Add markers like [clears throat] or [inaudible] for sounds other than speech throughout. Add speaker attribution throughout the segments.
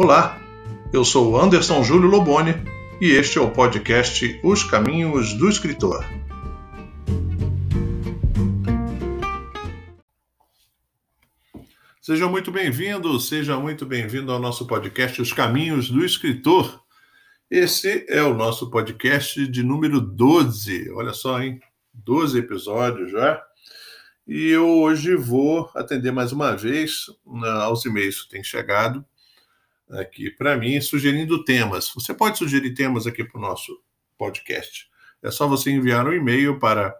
Speaker 1: Olá, eu sou Anderson Júlio Loboni e este é o podcast Os Caminhos do Escritor. Seja muito bem-vindo, seja muito bem-vindo ao nosso podcast Os Caminhos do Escritor. Esse é o nosso podcast de número 12. Olha só, hein? 12 episódios já. E eu hoje vou atender mais uma vez né, aos e-mails que têm chegado aqui para mim, sugerindo temas. Você pode sugerir temas aqui para o nosso podcast. É só você enviar um e-mail para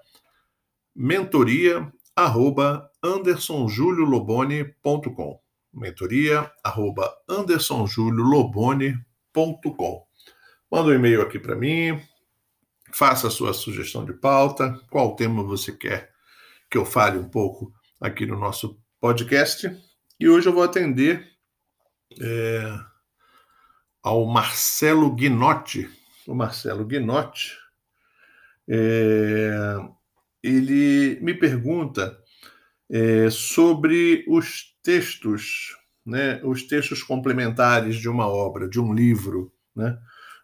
Speaker 1: mentoria@andersonjulioloboni.com. mentoria@andersonjulioloboni.com. Manda um e-mail aqui para mim, faça a sua sugestão de pauta, qual tema você quer que eu fale um pouco aqui no nosso podcast. E hoje eu vou atender é, ao Marcelo Guinotti. O Marcelo Guinotti, é, ele me pergunta é, sobre os textos, né, os textos complementares de uma obra, de um livro, né?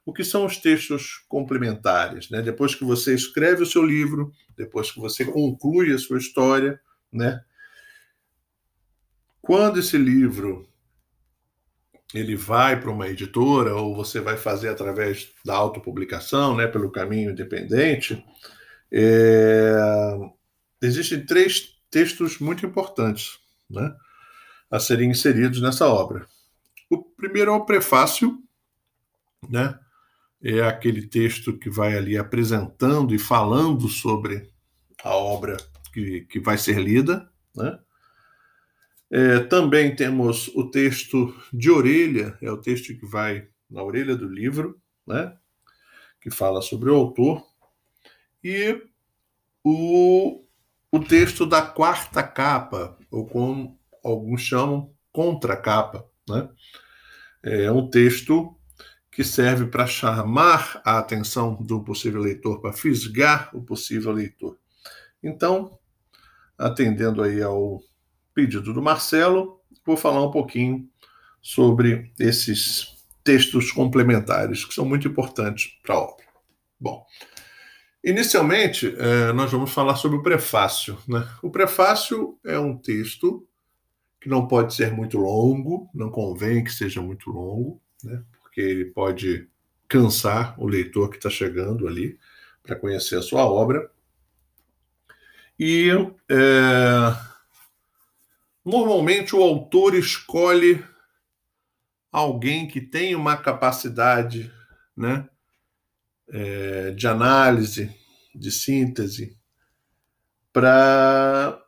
Speaker 1: O que são os textos complementares? Né? Depois que você escreve o seu livro, depois que você conclui a sua história, né? Quando esse livro ele vai para uma editora ou você vai fazer através da autopublicação, né, pelo caminho independente, é... existem três textos muito importantes né, a serem inseridos nessa obra. O primeiro é o prefácio, né, é aquele texto que vai ali apresentando e falando sobre a obra que, que vai ser lida, né? É, também temos o texto de orelha, é o texto que vai na orelha do livro, né? que fala sobre o autor, e o, o texto da quarta capa, ou como alguns chamam, contracapa. Né? É um texto que serve para chamar a atenção do possível leitor, para fisgar o possível leitor. Então, atendendo aí ao pedido do Marcelo, vou falar um pouquinho sobre esses textos complementares, que são muito importantes para a obra. Bom, inicialmente, eh, nós vamos falar sobre o prefácio. Né? O prefácio é um texto que não pode ser muito longo, não convém que seja muito longo, né? porque ele pode cansar o leitor que está chegando ali para conhecer a sua obra. E é, Normalmente o autor escolhe alguém que tem uma capacidade né, é, de análise, de síntese, para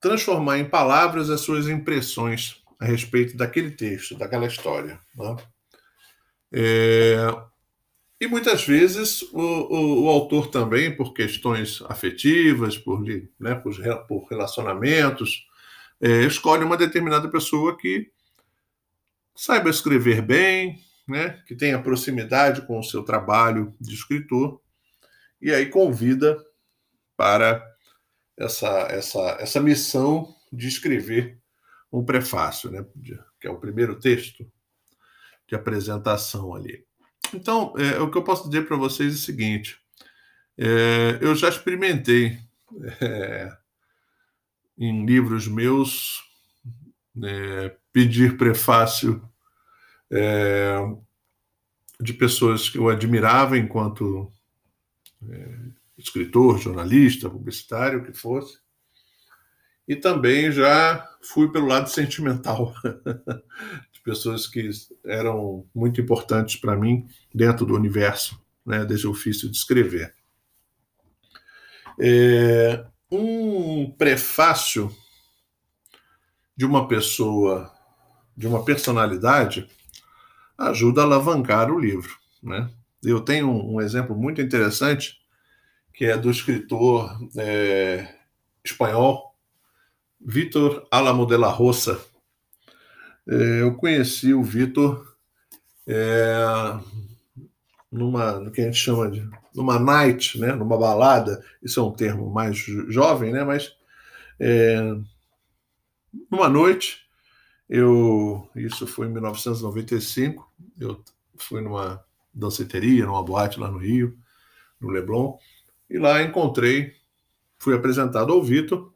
Speaker 1: transformar em palavras as suas impressões a respeito daquele texto, daquela história. Né? É, e muitas vezes o, o, o, autor também, por questões afetivas, por, né, por, por relacionamentos, é, escolhe uma determinada pessoa que saiba escrever bem, né, que tenha proximidade com o seu trabalho de escritor, e aí convida para essa, essa, essa missão de escrever um prefácio, né, que é o primeiro texto de apresentação ali. Então, é, o que eu posso dizer para vocês é o seguinte: é, eu já experimentei é, em livros meus é, pedir prefácio é, de pessoas que eu admirava enquanto é, escritor, jornalista, publicitário, o que fosse. E também já fui pelo lado sentimental [laughs] pessoas que eram muito importantes para mim dentro do universo né, desse ofício de escrever. É, um prefácio de uma pessoa, de uma personalidade, ajuda a alavancar o livro. Né? Eu tenho um, exemplo muito interessante, que é do escritor é, espanhol Vítor Álamo de la Rosa, eu conheci o Vitor é, numa, no que a gente chama de numa night, né, numa balada. Isso é um termo mais jovem, né, mas é, numa noite Eu, isso foi em 1995, eu fui numa danceteria, numa boate lá no Rio, no Leblon, e lá encontrei, fui apresentado ao Vitor.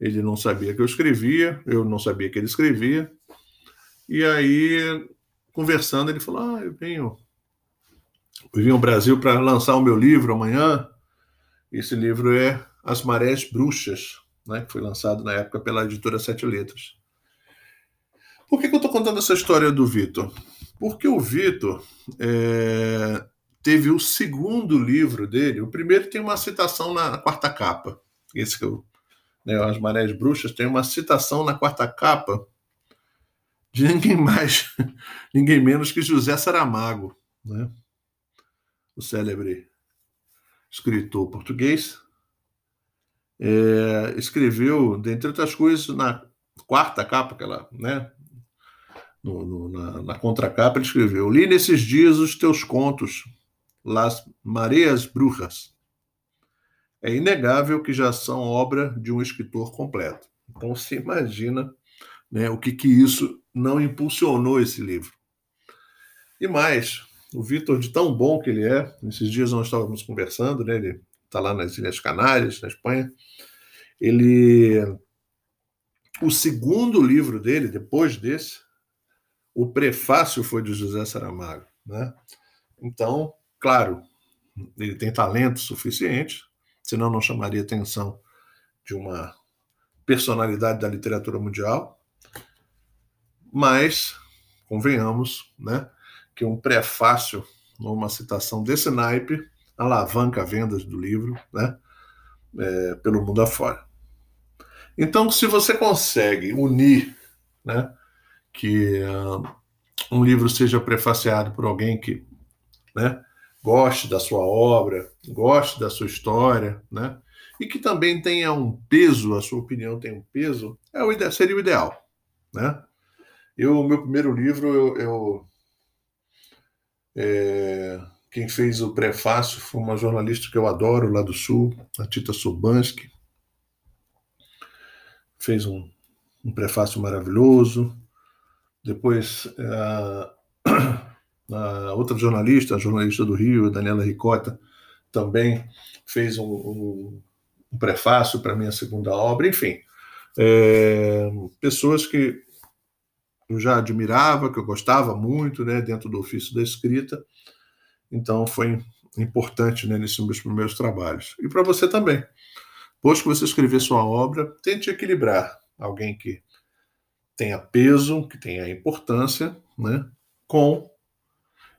Speaker 1: Ele não sabia que eu escrevia, eu não sabia que ele escrevia. E aí, conversando, ele falou: Ah, eu venho, eu vim ao Brasil para lançar o meu livro amanhã. Esse livro é As Marés Bruxas, né, que foi lançado na época pela editora Sete Letras. Por que, que eu estou contando essa história do Vitor? Porque o Vitor é, teve o segundo livro dele. O primeiro tem uma citação na quarta capa. Esse que eu, né, As Marés Bruxas tem uma citação na quarta capa de ninguém mais, [laughs] ninguém menos que José Saramago, né? o célebre escritor português, é, escreveu, dentre outras coisas, na quarta capa, aquela, né, no, no, na, na contracapa, ele escreveu: Li nesses dias os teus contos, Las Mareas Brujas. É inegável que já são obra de um escritor completo. Então, se imagina né, o que, que isso não impulsionou esse livro. E mais, o Vitor, de tão bom que ele é, nesses dias nós estávamos conversando, né, ele está lá nas Ilhas Canárias, na Espanha, ele. O segundo livro dele, depois desse, o prefácio foi de José Saramago. Né? Então, claro, ele tem talento suficiente, senão não chamaria atenção de uma personalidade da literatura mundial. Mas, convenhamos, né, que um prefácio, uma citação desse naipe, alavanca vendas do livro né, é, pelo mundo afora. Então, se você consegue unir né, que uh, um livro seja prefaciado por alguém que né, goste da sua obra, goste da sua história, né, e que também tenha um peso, a sua opinião tem um peso, é o seria o ideal. Né? Eu, meu primeiro livro, eu, eu é, quem fez o prefácio foi uma jornalista que eu adoro lá do Sul, a Tita Subansky. Fez um, um prefácio maravilhoso. Depois, a, [clears throat] a outra jornalista, a jornalista do Rio, Daniela Ricota, também fez um, um, um prefácio para a minha segunda obra. Enfim, é, pessoas que eu já admirava, que eu gostava muito, né, dentro do ofício da escrita. Então, foi importante né, nesses meus primeiros trabalhos. E para você também. Depois que você escrever sua obra, tente equilibrar alguém que tenha peso, que tenha importância, né, com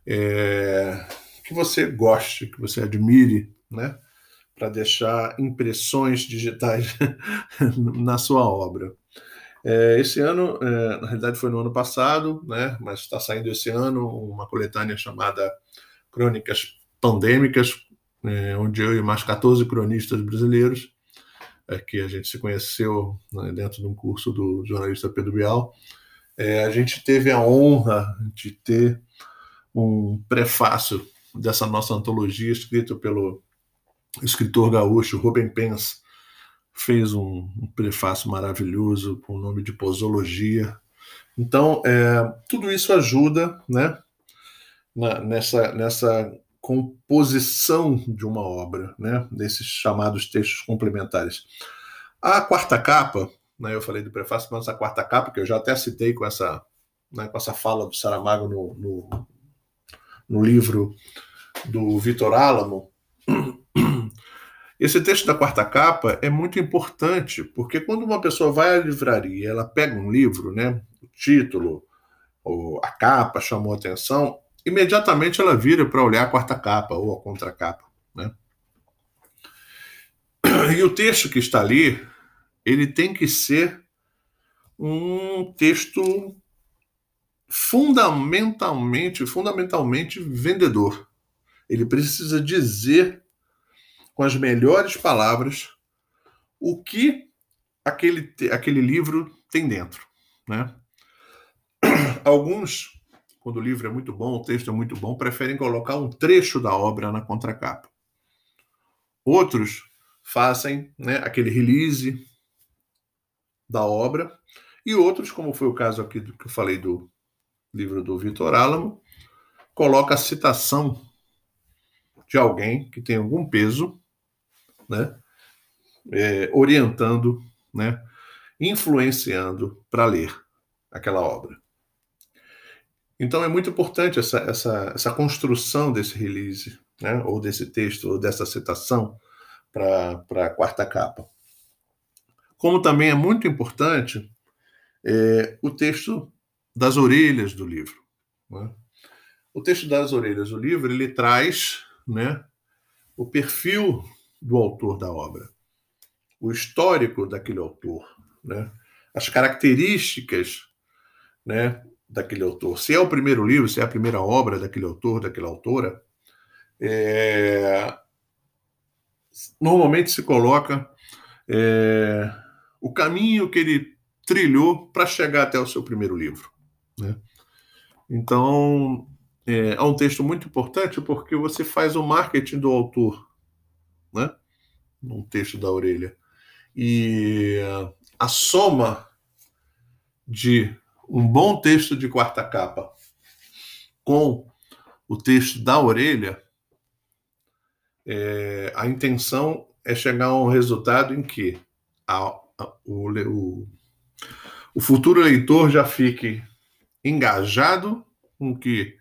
Speaker 1: é, que você goste, que você admire, né, para deixar impressões digitais [laughs] na sua obra. É, esse ano, é, na realidade foi no ano passado, né, mas está saindo esse ano uma coletânea chamada Crônicas Pandêmicas, é, onde eu e mais 14 cronistas brasileiros que a gente se conheceu né, dentro de um curso do jornalista Pedro Bial. A gente teve a honra de ter um prefácio dessa nossa antologia escrito pelo escritor gaúcho Rubem Pence. Fez um, um prefácio maravilhoso com o nome de Posologia. Então, é, tudo isso ajuda né, na, nessa, nessa composição de uma obra, né, desses chamados textos complementares. A quarta capa, né, eu falei do prefácio, mas a quarta capa, que eu já até citei com essa, né, com essa fala do Saramago no, no, no livro do Vitor Álamo, esse texto da quarta capa é muito importante, porque quando uma pessoa vai à livraria ela pega um livro, né, o título, ou a capa chamou atenção, imediatamente ela vira para olhar a quarta capa ou a contracapa. Né? E o texto que está ali, ele tem que ser um texto fundamentalmente, fundamentalmente vendedor. Ele precisa dizer com as melhores palavras o que aquele, aquele livro tem dentro, né? [clears throat] Alguns quando o livro é muito bom, o texto é muito bom, preferem colocar um trecho da obra na contracapa. Outros fazem né, aquele release da obra E outros, como foi o caso aqui do que eu falei do livro do Vitor Álamo, coloca a citação de alguém que tem algum peso, né, é, orientando, né, influenciando para ler aquela obra. Então é muito importante essa, essa, essa construção desse release, né, ou desse texto, ou dessa citação para a quarta capa. Como também é muito importante é, o texto das orelhas do livro. Né? O texto das orelhas do livro ele traz né, o perfil do autor da obra, o histórico daquele autor, né, as características né, daquele autor. Se é o primeiro livro, se é a primeira obra daquele autor, daquela autora, é... normalmente se coloca é... o caminho que ele trilhou para chegar até o seu primeiro livro. Né? Então, é, é, um texto muito importante porque você faz o marketing do autor? Num texto da orelha. E a soma de um bom texto de quarta capa com o texto da orelha, é, a intenção é chegar a um resultado em que a, a, o, o, o futuro leitor já fique engajado com que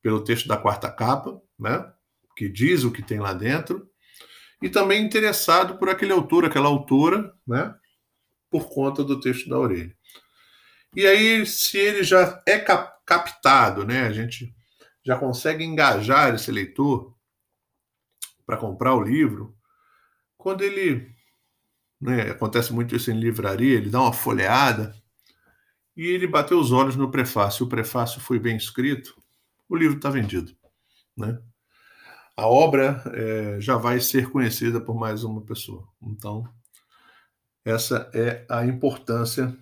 Speaker 1: pelo texto da quarta capa, né, que diz o que tem lá dentro, e também interessado por aquele autor, aquela autora, né, por conta do texto da orelha. E aí, se ele já é captado, né, a gente já consegue engajar esse leitor para comprar o livro, quando ele né, acontece muito isso em livraria, ele dá uma folheada, e ele bateu os olhos no prefácio. O prefácio foi bem escrito, o livro está vendido. Né? A obra é, já vai ser conhecida por mais uma pessoa. Então, essa é a importância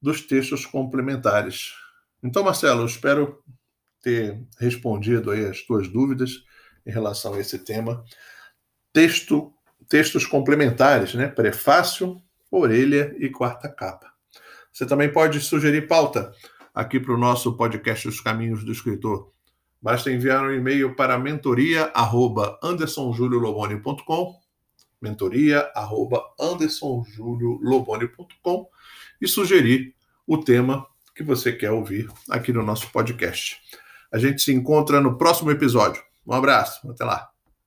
Speaker 1: dos textos complementares. Então, Marcelo, eu espero ter respondido aí as tuas dúvidas em relação a esse tema. Texto, textos complementares, né? Prefácio, orelha e quarta capa. Você também pode sugerir pauta aqui para o nosso podcast Os Caminhos do Escritor. Basta enviar um e-mail para mentoria@andersonjulioloboni.com, mentoria@andersonjulioloboni.com e sugerir o tema que você quer ouvir aqui no nosso podcast. A gente se encontra no próximo episódio. Um abraço, até lá.